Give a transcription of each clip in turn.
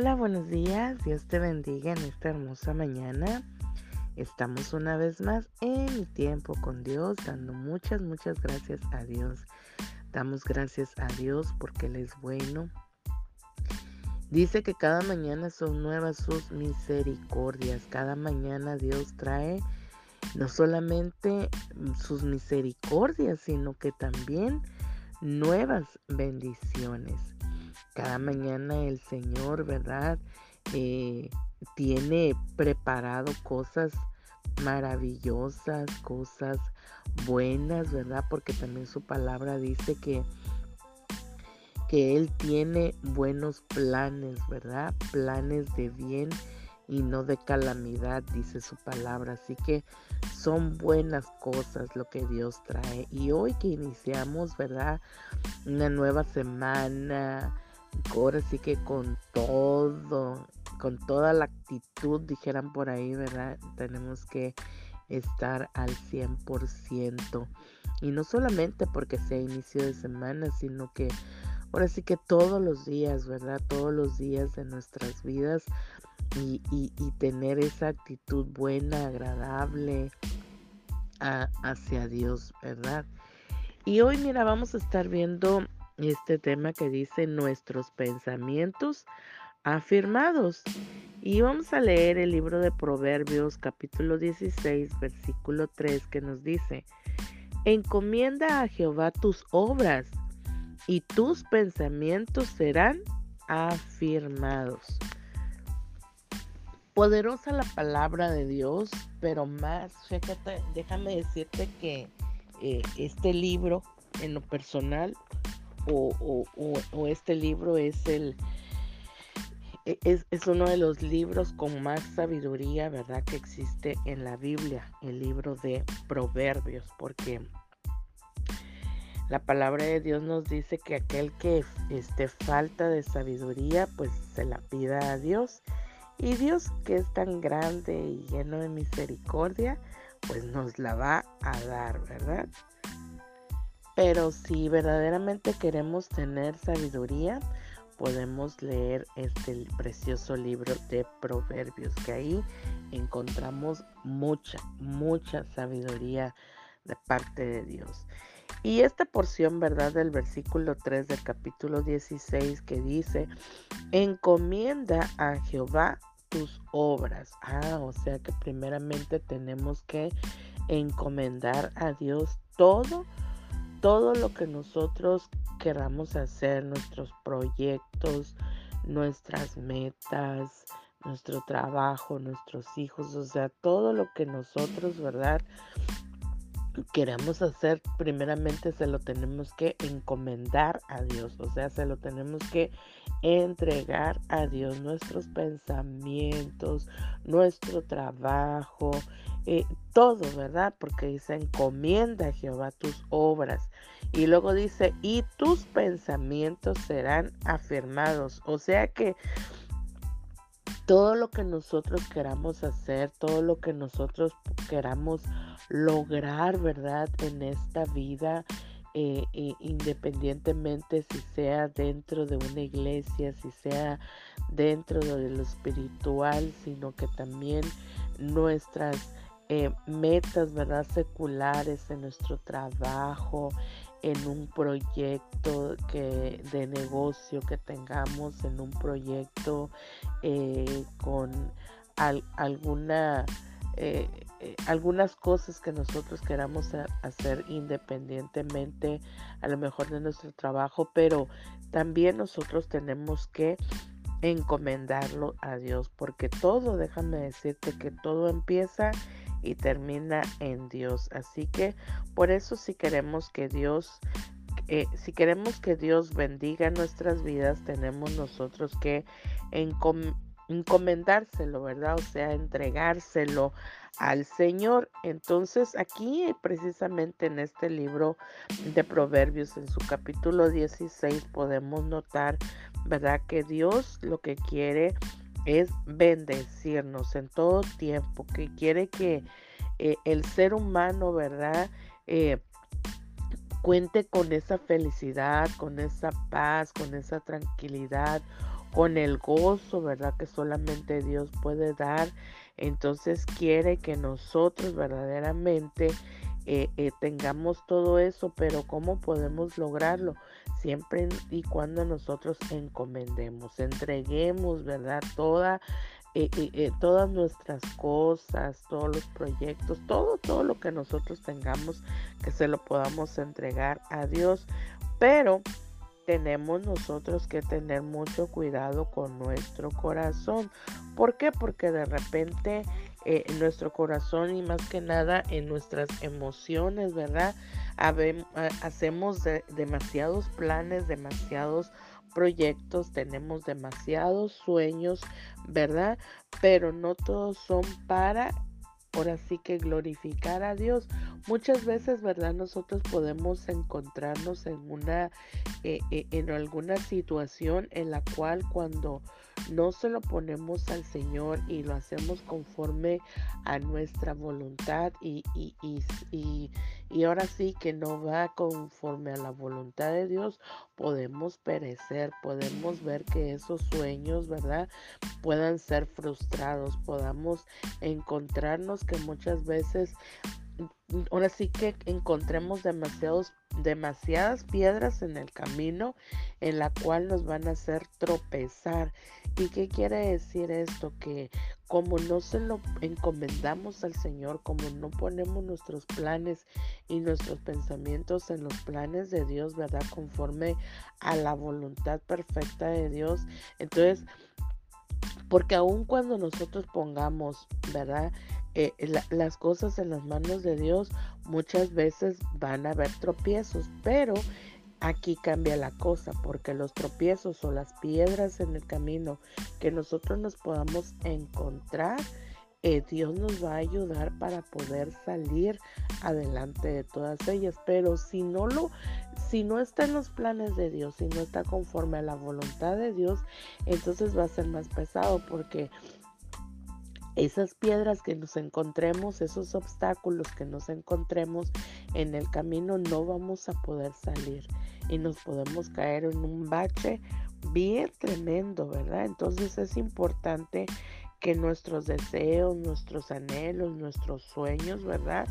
Hola, buenos días. Dios te bendiga en esta hermosa mañana. Estamos una vez más en mi tiempo con Dios, dando muchas, muchas gracias a Dios. Damos gracias a Dios porque Él es bueno. Dice que cada mañana son nuevas sus misericordias. Cada mañana Dios trae no solamente sus misericordias, sino que también nuevas bendiciones. Cada mañana el Señor, ¿verdad? Eh, tiene preparado cosas maravillosas, cosas buenas, ¿verdad? Porque también su palabra dice que, que Él tiene buenos planes, ¿verdad? Planes de bien y no de calamidad, dice su palabra. Así que son buenas cosas lo que Dios trae. Y hoy que iniciamos, ¿verdad? Una nueva semana, ahora sí que con todo, con toda la actitud, dijeran por ahí, ¿verdad? Tenemos que estar al 100%. Y no solamente porque sea inicio de semana, sino que ahora sí que todos los días, ¿verdad? Todos los días de nuestras vidas y, tener esa actitud buena, agradable hacia Dios, ¿verdad? Y hoy, mira, vamos a estar viendo este tema que dice nuestros pensamientos afirmados. Y vamos a leer el libro de Proverbios capítulo 16, versículo 3 que nos dice, encomienda a Jehová tus obras y tus pensamientos serán afirmados. Poderosa la palabra de Dios, pero más, fíjate, déjame decirte que eh, este libro en lo personal o, este libro es el e, es, es, uno de los libros con más sabiduría, ¿verdad? Que existe en la Biblia, el libro de Proverbios, porque la palabra de Dios nos dice que aquel que esté falta de sabiduría, pues se la pida a Dios. Y Dios que es tan grande y lleno de misericordia, pues nos la va a dar, ¿verdad? Pero si verdaderamente queremos tener sabiduría, podemos leer este precioso libro de Proverbios, que ahí encontramos mucha, mucha sabiduría de parte de Dios. Y esta porción, ¿verdad? Del versículo 3 del capítulo 16 que dice, encomienda a Jehová tus obras. Ah, o sea que primeramente tenemos que encomendar a Dios todo, todo lo que nosotros queramos hacer, nuestros proyectos, nuestras metas, nuestro trabajo, nuestros hijos, o sea, todo lo que nosotros, ¿verdad? Queremos hacer, primeramente se lo tenemos que encomendar a Dios, o sea, se lo tenemos que entregar a Dios nuestros pensamientos, nuestro trabajo, eh, todo, ¿verdad? Porque dice, encomienda a Jehová tus obras. Y luego dice, y tus pensamientos serán afirmados. O sea que todo lo que nosotros queramos hacer, todo lo que nosotros queramos lograr, ¿verdad? En esta vida, eh, eh, independientemente si sea dentro de una iglesia, si sea dentro de lo espiritual, sino que también nuestras eh, metas, ¿verdad? Seculares en nuestro trabajo, en un proyecto que, de negocio que tengamos, en un proyecto con alguna eh, eh, algunas cosas que nosotros queramos hacer independientemente a lo mejor de nuestro trabajo, pero también nosotros tenemos que encomendarlo a Dios, porque todo, déjame decirte que todo empieza y termina en Dios. Así que por eso si queremos que Dios, eh, si queremos que Dios bendiga nuestras vidas, tenemos nosotros que encomendárselo, ¿verdad? O sea, entregárselo al Señor. Entonces aquí precisamente en este libro de Proverbios, en su capítulo 16, podemos notar, ¿verdad? Que Dios lo que quiere es bendecirnos en todo tiempo, que quiere que eh, el ser humano, ¿verdad? Eh, cuente con esa felicidad, con esa paz, con esa tranquilidad con el gozo, ¿verdad? Que solamente Dios puede dar. Entonces quiere que nosotros verdaderamente eh, eh, tengamos todo eso, pero ¿cómo podemos lograrlo? Siempre y cuando nosotros encomendemos, entreguemos, ¿verdad? Toda, eh, todas nuestras cosas, todos los proyectos, todo, todo lo que nosotros tengamos, que se lo podamos entregar a Dios. Pero tenemos nosotros que tener mucho cuidado con nuestro corazón. ¿Por qué? Porque de repente eh, en nuestro corazón y más que nada en nuestras emociones, ¿verdad? hacemos demasiados planes, demasiados proyectos, tenemos demasiados sueños, ¿verdad? Pero no todos son para ahora sí que glorificar a Dios. Muchas veces, ¿verdad? Nosotros podemos encontrarnos en una, eh, eh, en alguna situación en la cual cuando no se lo ponemos al Señor y lo hacemos conforme a nuestra voluntad y, y, y, y, ahora sí que no va conforme a la voluntad de Dios, podemos perecer, podemos ver que esos sueños, ¿verdad? Puedan ser frustrados, podamos encontrarnos que muchas veces ahora sí que encontremos demasiados, demasiadas piedras en el camino en la cual nos van a hacer tropezar. ¿Y qué quiere decir esto? Que como no se lo encomendamos al Señor, como no ponemos nuestros planes y nuestros pensamientos en los planes de Dios, ¿verdad? Conforme a la voluntad perfecta de Dios. Entonces, porque aun cuando nosotros pongamos, ¿verdad? Eh, las cosas en las manos de Dios muchas veces van a haber tropiezos, pero aquí cambia la cosa, porque los tropiezos o las piedras en el camino que nosotros nos podamos encontrar, eh, Dios nos va a ayudar para poder salir adelante de todas ellas. Pero si no lo, si no está en los planes de Dios, si no está conforme a la voluntad de Dios, entonces va a ser más pesado porque esas piedras que nos encontremos, esos obstáculos que nos encontremos en el camino, no vamos a poder salir y nos podemos caer en un bache bien tremendo, ¿verdad? Entonces es importante que nuestros deseos, nuestros anhelos, nuestros sueños, ¿verdad?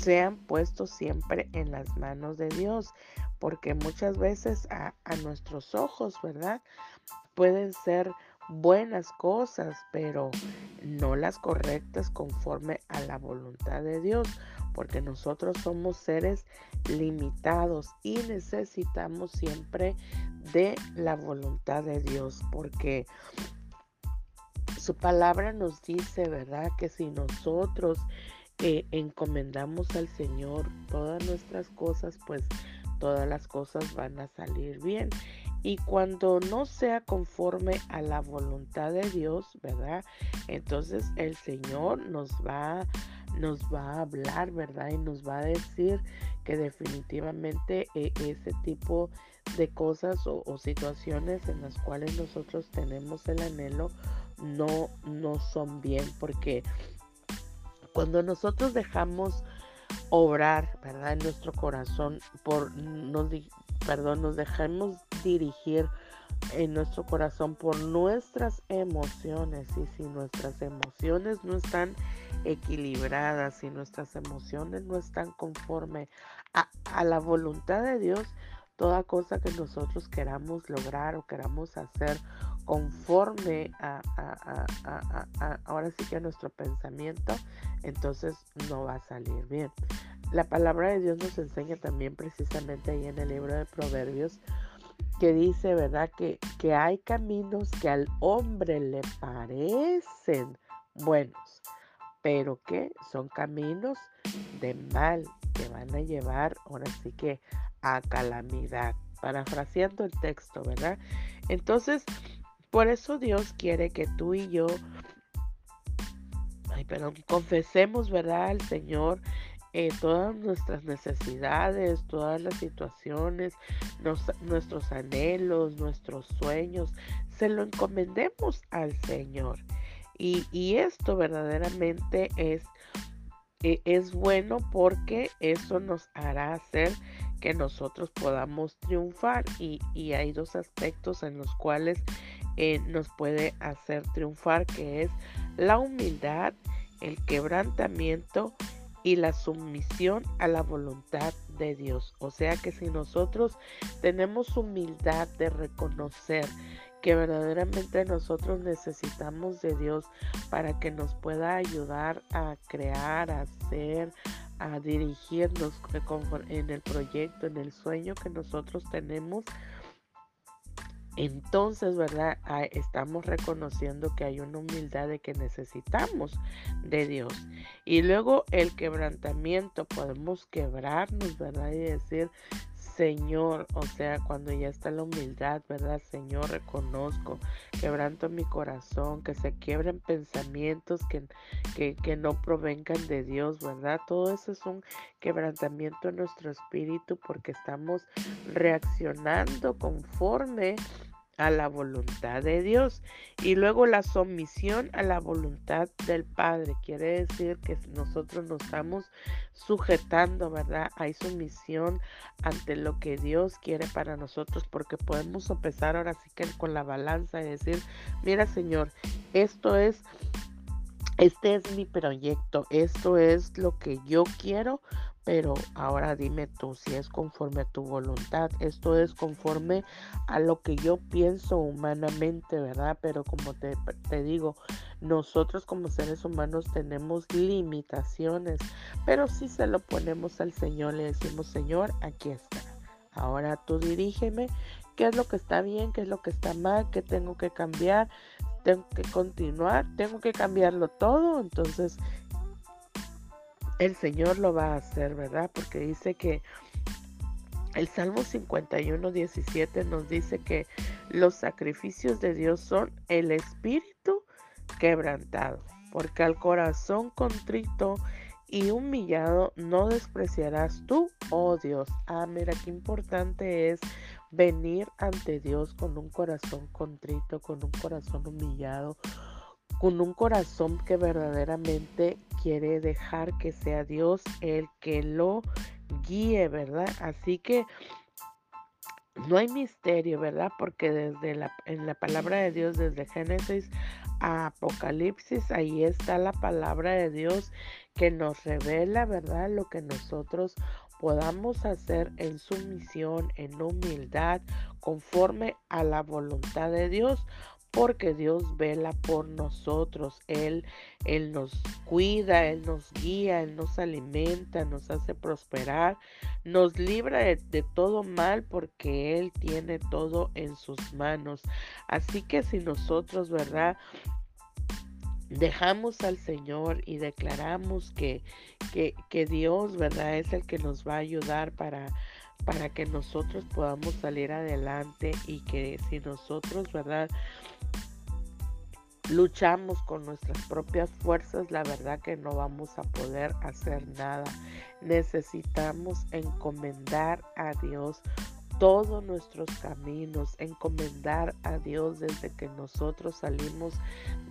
Sean puestos siempre en las manos de Dios, porque muchas veces a, a nuestros ojos, ¿verdad? Pueden ser buenas cosas, pero no las correctas conforme a la voluntad de Dios, porque nosotros somos seres limitados y necesitamos siempre de la voluntad de Dios, porque su palabra nos dice, ¿verdad? Que si nosotros eh, encomendamos al Señor todas nuestras cosas, pues todas las cosas van a salir bien. Y cuando no sea conforme a la voluntad de Dios, ¿verdad? Entonces el Señor nos va, nos va a hablar, ¿verdad? Y nos va a decir que definitivamente eh, ese tipo de cosas o, situaciones en las cuales nosotros tenemos el anhelo no, no son bien porque cuando nosotros dejamos obrar, ¿verdad? En nuestro corazón por, nos, perdón, nos dejamos dirigir en nuestro corazón por nuestras emociones y si nuestras emociones no están equilibradas, si nuestras emociones no están conforme a, la voluntad de Dios, toda cosa que nosotros queramos lograr o queramos hacer conforme a, ahora sí que a nuestro pensamiento, entonces no va a salir bien. La palabra de Dios nos enseña también precisamente ahí en el libro de Proverbios que dice, ¿verdad? Que, que hay caminos que al hombre le parecen buenos, pero que son caminos de mal que van a llevar ahora sí que a calamidad. Parafraseando el texto, ¿verdad? Entonces, por eso Dios quiere que tú y yo, ay, perdón, confesemos, ¿verdad? Al Señor eh, todas nuestras necesidades, todas las situaciones, nuestros anhelos, nuestros sueños, se lo encomendemos al Señor. Y, esto verdaderamente es, eh, es bueno porque eso nos hará hacer que nosotros podamos triunfar. Y, y hay dos aspectos en los cuales eh, nos puede hacer triunfar, que es la humildad, el quebrantamiento y la sumisión a la voluntad de Dios. O sea que si nosotros tenemos humildad de reconocer que verdaderamente nosotros necesitamos de Dios para que nos pueda ayudar a crear, a hacer, a dirigirnos en el proyecto, en el sueño que nosotros tenemos, entonces, ¿verdad? Ah, estamos reconociendo que hay una humildad de que necesitamos de Dios. Y luego el quebrantamiento, podemos quebrarnos, ¿verdad? Y decir, Señor, o sea, cuando ya está la humildad, ¿verdad? Señor, reconozco, quebranto mi corazón, que se quiebren pensamientos que, que, que, no provengan de Dios, ¿verdad? Todo eso es un quebrantamiento en nuestro espíritu porque estamos reaccionando conforme a la voluntad de Dios. Y luego la sumisión a la voluntad del Padre. Quiere decir que nosotros nos estamos sujetando, ¿verdad? Hay sumisión ante lo que Dios quiere para nosotros porque podemos empezar ahora sí que con la balanza y decir, mira Señor, esto es... Este es mi proyecto, esto es lo que yo quiero, pero ahora dime tú si es conforme a tu voluntad. Esto es conforme a lo que yo pienso humanamente, ¿verdad? Pero como te, te digo, nosotros como seres humanos tenemos limitaciones, pero si se lo ponemos al Señor, le decimos, Señor, aquí está. Ahora tú dirígeme qué es lo que está bien, qué es lo que está mal, qué tengo que cambiar, tengo que continuar, tengo que cambiarlo todo. Entonces, el Señor lo va a hacer, ¿verdad? Porque dice que el Salmo 51, 17 nos dice que los sacrificios de Dios son el espíritu quebrantado, porque al corazón contrito y humillado no despreciarás tú, oh Dios. Ah, mira qué importante es venir ante Dios con un corazón contrito, con un corazón humillado, con un corazón que verdaderamente quiere dejar que sea Dios el que lo guíe, ¿verdad? Así que no hay misterio, ¿verdad? Porque desde la, en la palabra de Dios, desde Génesis a Apocalipsis, ahí está la palabra de Dios que nos revela, ¿verdad? Lo que nosotros podamos hacer en sumisión, en humildad, conforme a la voluntad de Dios porque Dios vela por nosotros. Él, Él nos cuida, Él nos guía, Él nos alimenta, nos hace prosperar, nos libra de, todo mal porque Él tiene todo en sus manos. Así que si nosotros, ¿verdad? Dejamos al Señor y declaramos que, que, que Dios, ¿verdad? Es el que nos va a ayudar para para que nosotros podamos salir adelante y que si nosotros, ¿verdad? Luchamos con nuestras propias fuerzas, la verdad que no vamos a poder hacer nada. Necesitamos encomendar a Dios todos nuestros caminos, encomendar a Dios desde que nosotros salimos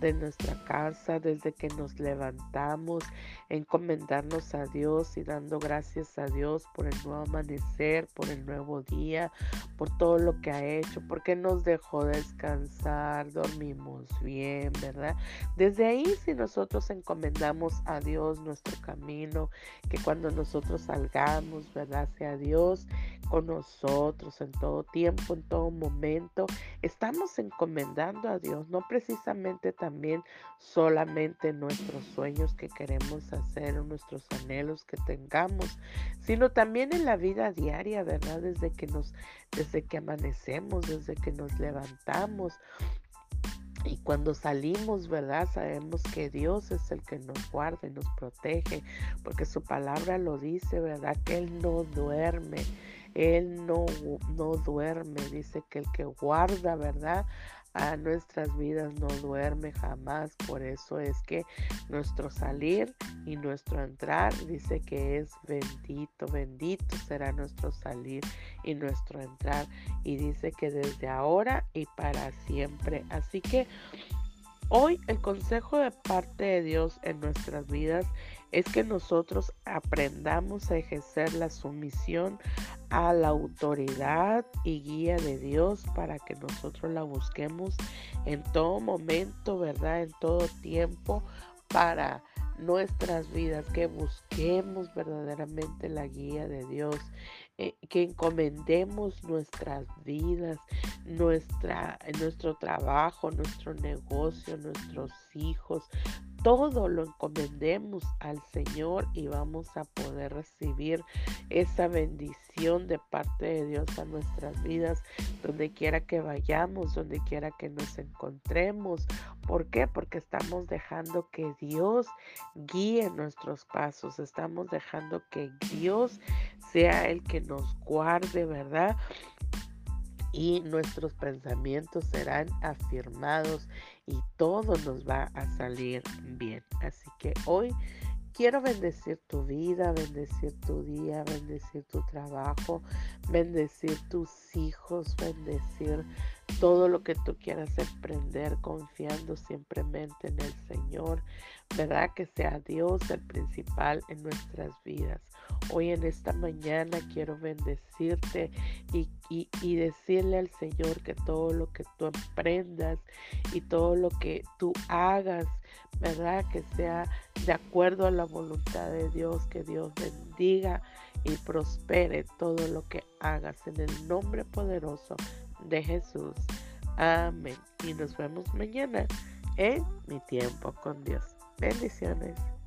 de nuestra casa, desde que nos levantamos, encomendarnos a Dios y dando gracias a Dios por el nuevo amanecer, por el nuevo día, por todo lo que ha hecho, porque nos dejó descansar, dormimos bien, ¿verdad? Desde ahí si nosotros encomendamos a Dios nuestro camino, que cuando nosotros salgamos, ¿verdad? Sea Dios con nosotros en todo tiempo, en todo momento. Estamos encomendando a Dios, no precisamente también solamente nuestros sueños que queremos hacer nuestros anhelos que tengamos, sino también en la vida diaria, ¿verdad? Desde que nos, desde que amanecemos, desde que nos levantamos. Y cuando salimos, ¿verdad? Sabemos que Dios es el que nos guarda y nos protege, porque su palabra lo dice, ¿verdad? Que Él no duerme. Él no, no duerme, dice que el que guarda, ¿verdad? A nuestras vidas no duerme jamás, por eso es que nuestro salir y nuestro entrar dice que es bendito, bendito será nuestro salir y nuestro entrar y dice que desde ahora y para siempre. Así que Hoy el consejo de parte de Dios en nuestras vidas es que nosotros aprendamos a ejercer la sumisión a la autoridad y guía de Dios para que nosotros la busquemos en todo momento, ¿verdad? En todo tiempo para nuestras vidas, que busquemos verdaderamente la guía de Dios, eh, que encomendemos nuestras vidas, nuestra, nuestro trabajo, nuestro negocio, nuestros hijos, todo lo encomendemos al Señor y vamos a poder recibir esa bendición de parte de Dios a nuestras vidas, donde quiera que vayamos, donde quiera que nos encontremos. ¿Por qué? Porque estamos dejando que Dios guíe nuestros pasos, estamos dejando que Dios sea el que nos guarde, ¿verdad? Y nuestros pensamientos serán afirmados y todo nos va a salir bien. Así que hoy quiero bendecir tu vida, bendecir tu día, bendecir tu trabajo, bendecir tus hijos, bendecir todo lo que tú quieras emprender confiando simplemente en el Señor, ¿verdad? Que sea Dios el principal en nuestras vidas. Hoy en esta mañana quiero bendecirte y, y, decirle al Señor que todo lo que tú emprendas y todo lo que tú hagas, ¿verdad? Que sea de acuerdo a la voluntad de Dios, que Dios bendiga y prospere todo lo que hagas en el nombre poderoso de Jesús. Amén. Y nos vemos mañana en mi tiempo con Dios. Bendiciones.